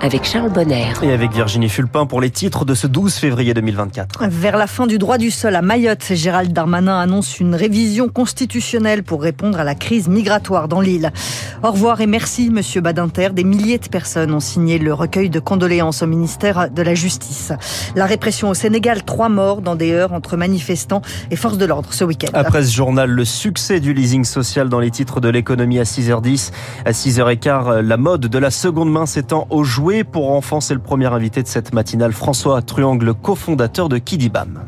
avec Charles Bonner. Et avec Virginie Fulpin pour les titres de ce 12 février 2024. Vers la fin du droit du sol à Mayotte, Gérald Darmanin annonce une révision constitutionnelle pour répondre à la crise migratoire dans l'île. Au revoir et merci, monsieur Badinter. Des milliers de personnes ont signé le recueil de condoléances au ministère de la Justice. La répression au Sénégal, trois morts dans des heures entre manifestants et forces de l'ordre ce week-end. Après ce journal, le succès du leasing social dans les titres de l'économie à 6h10. À 6h15, la mode de la seconde main s'étend aux pour enfants. C'est le premier invité de cette matinale, François Truangle, cofondateur de Kidibam.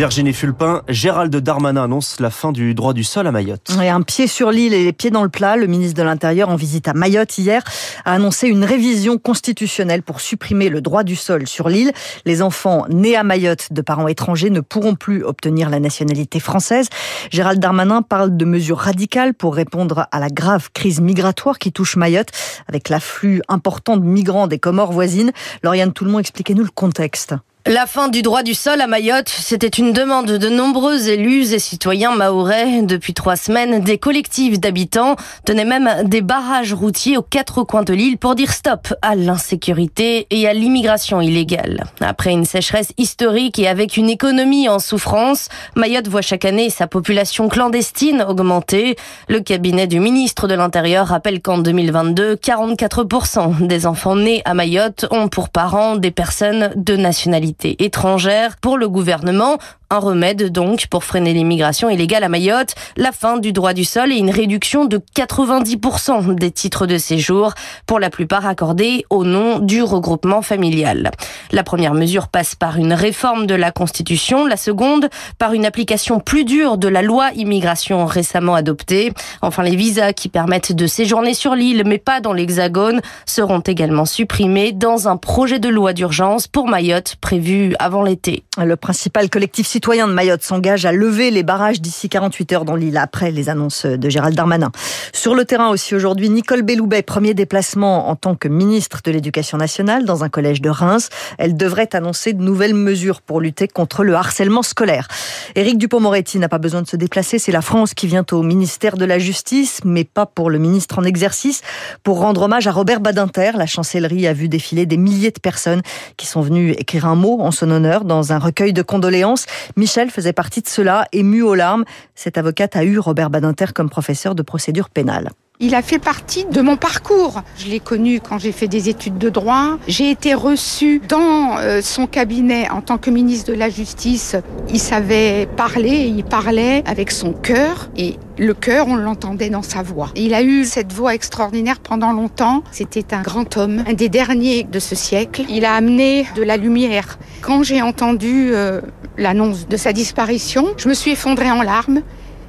Virginie Fulpin, Gérald Darmanin annonce la fin du droit du sol à Mayotte. Et un pied sur l'île et les pieds dans le plat, le ministre de l'Intérieur en visite à Mayotte hier a annoncé une révision constitutionnelle pour supprimer le droit du sol sur l'île. Les enfants nés à Mayotte de parents étrangers ne pourront plus obtenir la nationalité française. Gérald Darmanin parle de mesures radicales pour répondre à la grave crise migratoire qui touche Mayotte avec l'afflux important de migrants des Comores voisines. Lauriane Tout-le-Monde, expliquez-nous le contexte. La fin du droit du sol à Mayotte, c'était une demande de nombreux élus et citoyens maorais. Depuis trois semaines, des collectifs d'habitants tenaient même des barrages routiers aux quatre coins de l'île pour dire stop à l'insécurité et à l'immigration illégale. Après une sécheresse historique et avec une économie en souffrance, Mayotte voit chaque année sa population clandestine augmenter. Le cabinet du ministre de l'Intérieur rappelle qu'en 2022, 44% des enfants nés à Mayotte ont pour parents des personnes de nationalité étrangère. Pour le gouvernement, un remède donc pour freiner l'immigration illégale à Mayotte, la fin du droit du sol et une réduction de 90% des titres de séjour, pour la plupart accordés au nom du regroupement familial. La première mesure passe par une réforme de la Constitution, la seconde par une application plus dure de la loi immigration récemment adoptée. Enfin, les visas qui permettent de séjourner sur l'île mais pas dans l'Hexagone seront également supprimés dans un projet de loi d'urgence pour Mayotte prévu avant l'été. Le principal collectif citoyen de Mayotte s'engage à lever les barrages d'ici 48 heures dans l'île après les annonces de Gérald Darmanin. Sur le terrain aussi aujourd'hui, Nicole Belloubet, premier déplacement en tant que ministre de l'Éducation nationale dans un collège de Reims. Elle devrait annoncer de nouvelles mesures pour lutter contre le harcèlement scolaire. Éric Dupont-Moretti n'a pas besoin de se déplacer, c'est la France qui vient au ministère de la Justice, mais pas pour le ministre en exercice, pour rendre hommage à Robert Badinter. La chancellerie a vu défiler des milliers de personnes qui sont venues écrire un mot en son honneur dans un recueil de condoléances. Michel faisait partie de cela, ému aux larmes. Cette avocate a eu Robert Badinter comme professeur de procédure pénale. Il a fait partie de mon parcours. Je l'ai connu quand j'ai fait des études de droit. J'ai été reçue dans euh, son cabinet en tant que ministre de la Justice. Il savait parler, il parlait avec son cœur et le cœur, on l'entendait dans sa voix. Il a eu cette voix extraordinaire pendant longtemps. C'était un grand homme, un des derniers de ce siècle. Il a amené de la lumière. Quand j'ai entendu euh, l'annonce de sa disparition, je me suis effondrée en larmes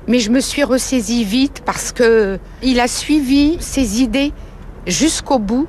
mais je me suis ressaisie vite parce que il a suivi ses idées jusqu'au bout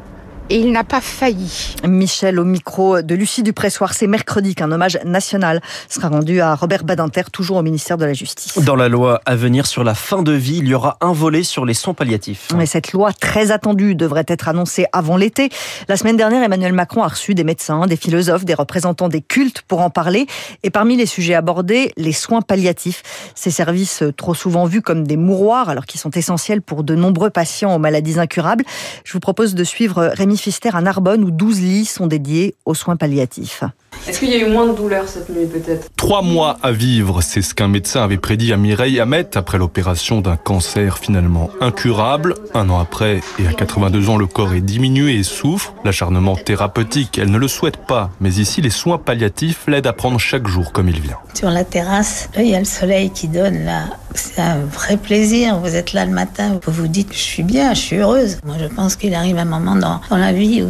et il n'a pas failli. Michel au micro de Lucie Dupressoir, c'est mercredi qu'un hommage national sera rendu à Robert Badinter, toujours au ministère de la Justice. Dans la loi à venir sur la fin de vie, il y aura un volet sur les soins palliatifs. Mais cette loi très attendue devrait être annoncée avant l'été. La semaine dernière, Emmanuel Macron a reçu des médecins, des philosophes, des représentants des cultes pour en parler. Et parmi les sujets abordés, les soins palliatifs. Ces services trop souvent vus comme des mouroirs, alors qu'ils sont essentiels pour de nombreux patients aux maladies incurables. Je vous propose de suivre Rémi Fister à Narbonne où 12 lits sont dédiés aux soins palliatifs. Est-ce qu'il y a eu moins de douleurs cette nuit peut-être? Trois mois à vivre, c'est ce qu'un médecin avait prédit à Mireille Hamet après l'opération d'un cancer finalement incurable. Un an après, et à 82 ans, le corps est diminué et souffre. L'acharnement thérapeutique, elle ne le souhaite pas. Mais ici, les soins palliatifs l'aident à prendre chaque jour comme il vient. Sur la terrasse, il y a le soleil qui donne là. C'est un vrai plaisir. Vous êtes là le matin, vous vous dites, je suis bien, je suis heureuse. Moi, je pense qu'il arrive un moment dans, dans la vie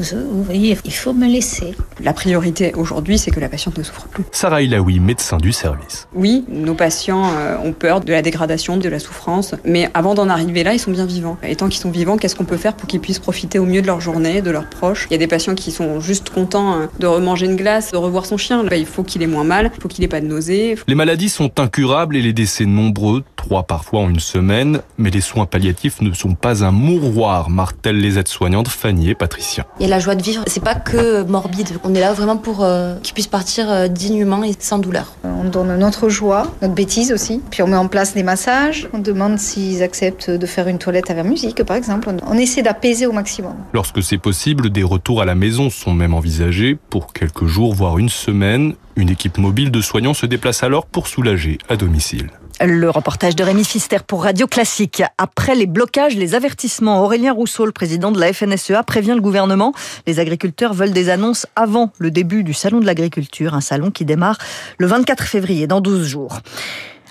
il faut me laisser. La priorité aujourd'hui, c'est que la patiente ne souffre plus. Sarah Ilaoui, médecin du service. Oui, nos patients euh, ont peur de la dégradation, de la souffrance, mais avant d'en arriver là, ils sont bien vivants. Et tant qu'ils sont vivants, qu'est-ce qu'on peut faire pour qu'ils puissent profiter au mieux de leur journée, de leurs proches? Il y a des patients qui sont juste contents euh, de remanger une glace, de revoir son chien. il faut qu'il ait moins mal, il faut qu'il ait pas de nausées. Les maladies sont incurables et les décès nombreux. Trois parfois en une semaine. Mais les soins palliatifs ne sont pas un mouroir, martèlent les aides-soignantes Fanny et Patricia. Et la joie de vivre, c'est pas que morbide. On est là vraiment pour euh, qu'ils puissent partir euh, dignement et sans douleur. On donne notre joie, notre bêtise aussi. Puis on met en place des massages. On demande s'ils acceptent de faire une toilette avec musique, par exemple. On essaie d'apaiser au maximum. Lorsque c'est possible, des retours à la maison sont même envisagés pour quelques jours, voire une semaine. Une équipe mobile de soignants se déplace alors pour soulager à domicile. Le reportage de Rémi Fister pour Radio Classique. Après les blocages, les avertissements, Aurélien Rousseau, le président de la FNSEA, prévient le gouvernement. Les agriculteurs veulent des annonces avant le début du Salon de l'agriculture, un salon qui démarre le 24 février, dans 12 jours.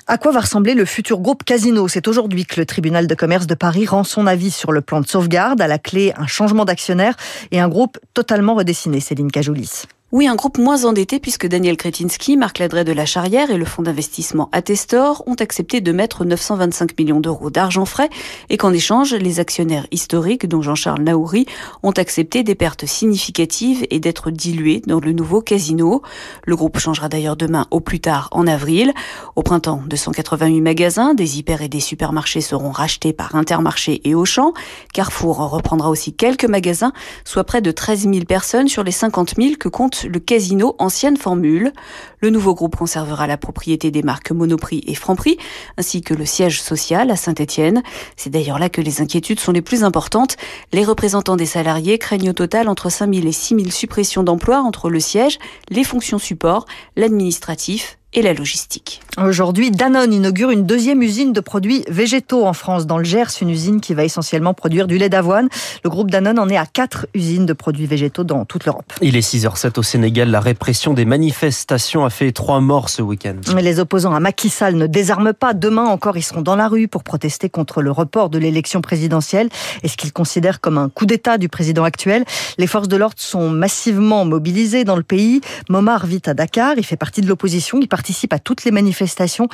À quoi va ressembler le futur groupe Casino? C'est aujourd'hui que le tribunal de commerce de Paris rend son avis sur le plan de sauvegarde. À la clé, un changement d'actionnaire et un groupe totalement redessiné. Céline Cajoulis. Oui, un groupe moins endetté puisque Daniel Kretinsky, Marc Ladret de la Charrière et le fonds d'investissement Attestor ont accepté de mettre 925 millions d'euros d'argent frais et qu'en échange, les actionnaires historiques, dont Jean-Charles Naouri, ont accepté des pertes significatives et d'être dilués dans le nouveau casino. Le groupe changera d'ailleurs demain au plus tard en avril. Au printemps, 288 magasins, des hyper et des supermarchés seront rachetés par Intermarché et Auchan. Carrefour reprendra aussi quelques magasins, soit près de 13 000 personnes sur les 50 000 que compte le casino ancienne formule. Le nouveau groupe conservera la propriété des marques Monoprix et Franprix, ainsi que le siège social à Saint-Étienne. C'est d'ailleurs là que les inquiétudes sont les plus importantes. Les représentants des salariés craignent au total entre 5 000 et 6 000 suppressions d'emplois entre le siège, les fonctions support, l'administratif et la logistique. Aujourd'hui, Danone inaugure une deuxième usine de produits végétaux en France, dans le Gers, une usine qui va essentiellement produire du lait d'avoine. Le groupe Danone en est à quatre usines de produits végétaux dans toute l'Europe. Il est 6h07 au Sénégal. La répression des manifestations a fait trois morts ce week-end. Les opposants à Macky Sall ne désarment pas. Demain encore, ils seront dans la rue pour protester contre le report de l'élection présidentielle et ce qu'ils considèrent comme un coup d'État du président actuel. Les forces de l'ordre sont massivement mobilisées dans le pays. Momar vit à Dakar. Il fait partie de l'opposition. Il participe à toutes les manifestations,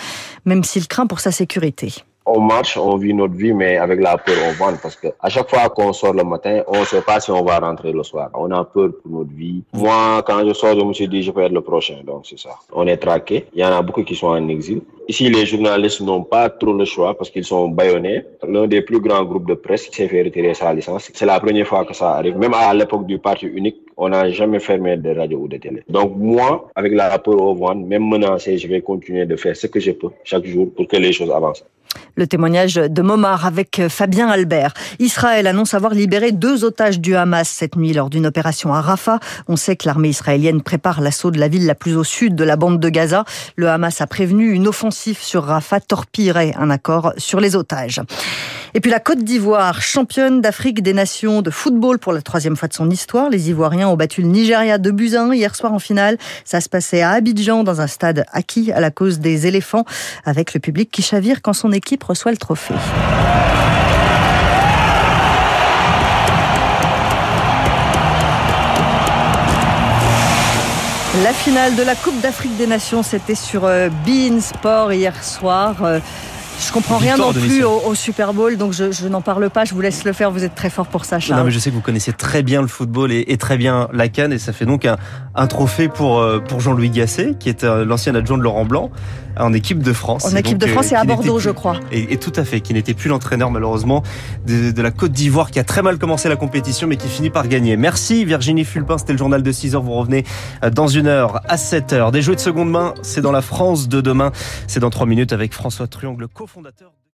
même s'il craint pour sa sécurité on marche, on vit notre vie, mais avec la peur, on vend parce que à chaque fois qu'on sort le matin, on ne sait pas si on va rentrer le soir. On a peur pour notre vie. Moi, quand je sors, je me suis dit, je peux être le prochain. Donc, c'est ça. On est traqué. Il y en a beaucoup qui sont en exil. Ici, les journalistes n'ont pas trop le choix parce qu'ils sont baïonnés. L'un des plus grands groupes de presse s'est fait retirer sa licence. C'est la première fois que ça arrive. Même à l'époque du parti unique, on n'a jamais fermé de radio ou de télé. Donc moi, avec la peur au ventre, même menacé, je vais continuer de faire ce que je peux chaque jour pour que les choses avancent. Le témoignage de Momar avec Fabien Albert. Israël annonce avoir libéré deux otages du Hamas cette nuit lors d'une opération à Rafah. On sait que l'armée israélienne prépare l'assaut de la ville la plus au sud de la bande de Gaza. Le Hamas a prévenu une offensive sur Rafah torpillerait un accord sur les otages. Et puis la Côte d'Ivoire, championne d'Afrique des Nations de football pour la troisième fois de son histoire. Les Ivoiriens ont battu le Nigeria de buts hier soir en finale. Ça se passait à Abidjan dans un stade acquis à la cause des éléphants avec le public qui chavire quand son équipe reçoit le trophée. La finale de la Coupe d'Afrique des Nations, c'était sur euh, Bein Sport hier soir. Euh, je comprends rien non plus au, Super Bowl, donc je, n'en parle pas. Je vous laisse le faire. Vous êtes très fort pour ça, Charles. Non, mais je sais que vous connaissez très bien le football et, très bien la canne, et ça fait donc un, trophée pour euh, pour Jean-Louis Gasset, qui est euh, l'ancien adjoint de Laurent Blanc en équipe de France. En équipe de France et à Bordeaux, je crois. Et, tout à fait, qui n'était plus l'entraîneur malheureusement de, de, la Côte d'Ivoire, qui a très mal commencé la compétition, mais qui finit par gagner. Merci Virginie Fulpin, c'était le journal de 6 heures. Vous revenez euh, dans une heure à 7 heures. Des jeux de seconde main, c'est dans la France de demain. C'est dans 3 minutes avec François Truong, le cofondateur.